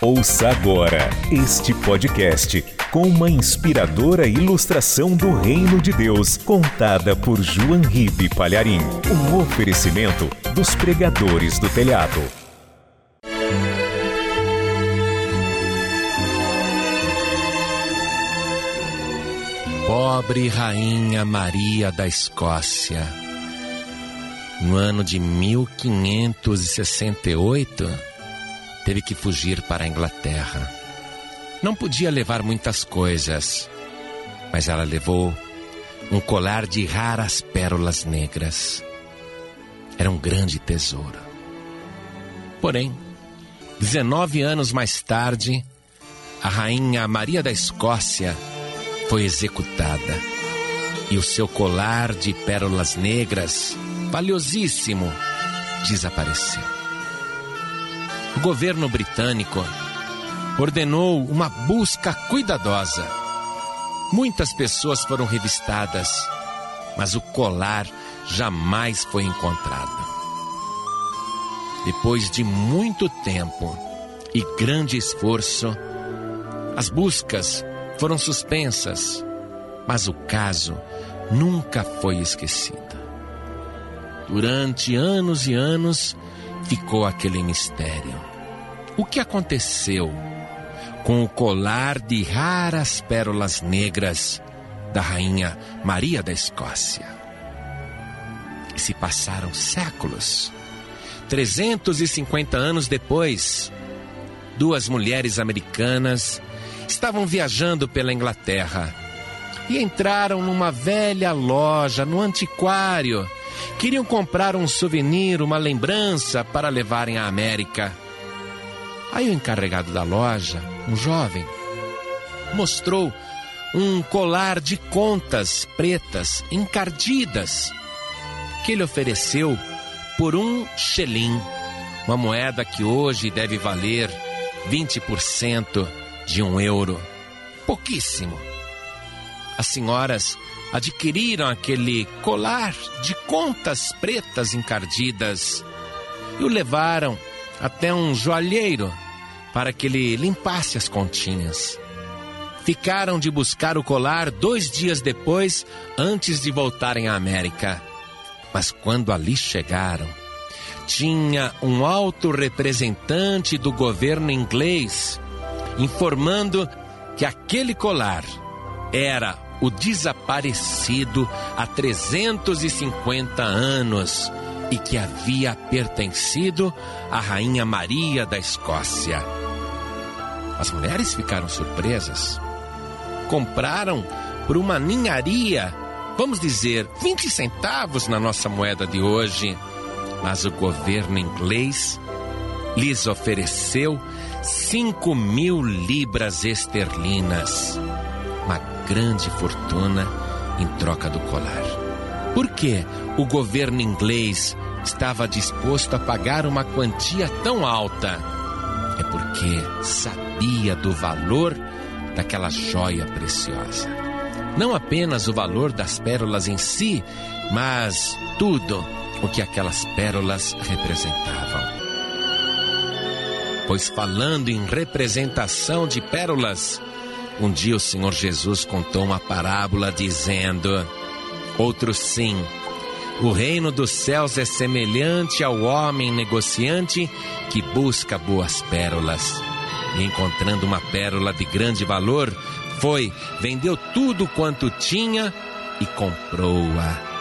Ouça agora este podcast com uma inspiradora ilustração do Reino de Deus, contada por João Ribe Palharim. Um oferecimento dos pregadores do telhado. Pobre Rainha Maria da Escócia. No ano de 1568, teve que fugir para a Inglaterra. Não podia levar muitas coisas, mas ela levou um colar de raras pérolas negras. Era um grande tesouro. Porém, 19 anos mais tarde, a rainha Maria da Escócia foi executada e o seu colar de pérolas negras, valiosíssimo, desapareceu o governo britânico ordenou uma busca cuidadosa. Muitas pessoas foram revistadas, mas o colar jamais foi encontrado. Depois de muito tempo e grande esforço, as buscas foram suspensas, mas o caso nunca foi esquecido. Durante anos e anos, ficou aquele mistério. O que aconteceu com o colar de raras pérolas negras da rainha Maria da Escócia? Se passaram séculos. 350 anos depois, duas mulheres americanas estavam viajando pela Inglaterra e entraram numa velha loja, no antiquário, Queriam comprar um souvenir, uma lembrança para levarem à América. Aí o encarregado da loja, um jovem, mostrou um colar de contas pretas encardidas que ele ofereceu por um xelim, uma moeda que hoje deve valer 20% de um euro. Pouquíssimo. As senhoras adquiriram aquele colar de contas pretas encardidas e o levaram até um joalheiro para que ele limpasse as continhas. Ficaram de buscar o colar dois dias depois, antes de voltarem à América. Mas quando ali chegaram, tinha um alto representante do governo inglês informando que aquele colar era o desaparecido há 350 anos e que havia pertencido à Rainha Maria da Escócia. As mulheres ficaram surpresas. Compraram por uma ninharia, vamos dizer, 20 centavos na nossa moeda de hoje. Mas o governo inglês lhes ofereceu 5 mil libras esterlinas uma grande fortuna em troca do colar. Por que o governo inglês estava disposto a pagar uma quantia tão alta? É porque sabia do valor daquela joia preciosa. Não apenas o valor das pérolas em si, mas tudo o que aquelas pérolas representavam. Pois falando em representação de pérolas, um dia o Senhor Jesus contou uma parábola dizendo: Outro sim, o reino dos céus é semelhante ao homem negociante que busca boas pérolas. E encontrando uma pérola de grande valor, foi, vendeu tudo quanto tinha e comprou-a.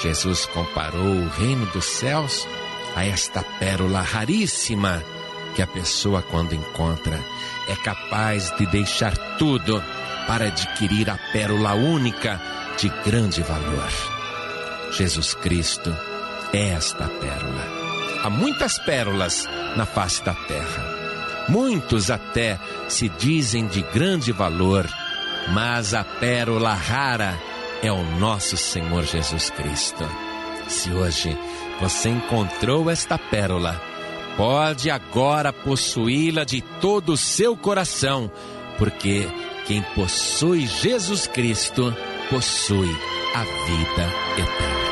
Jesus comparou o reino dos céus a esta pérola raríssima que a pessoa, quando encontra, é capaz de deixar tudo para adquirir a pérola única de grande valor. Jesus Cristo é esta pérola. Há muitas pérolas na face da terra. Muitos até se dizem de grande valor, mas a pérola rara é o nosso Senhor Jesus Cristo. Se hoje você encontrou esta pérola, pode agora possuí-la de todo o seu coração, porque quem possui Jesus Cristo possui a vida eterna.